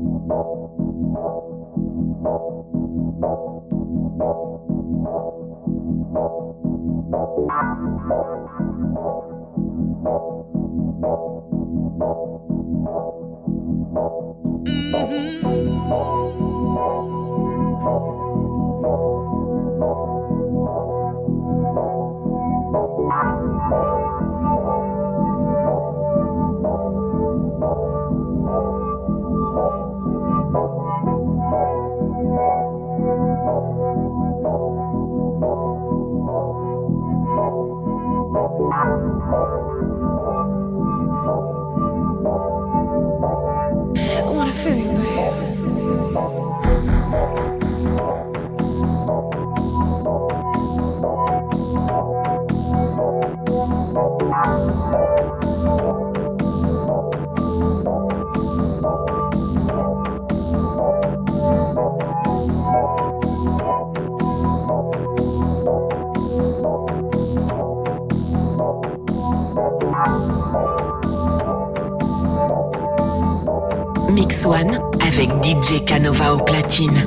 Mm-hmm. Mix One avec DJ Canova au platine.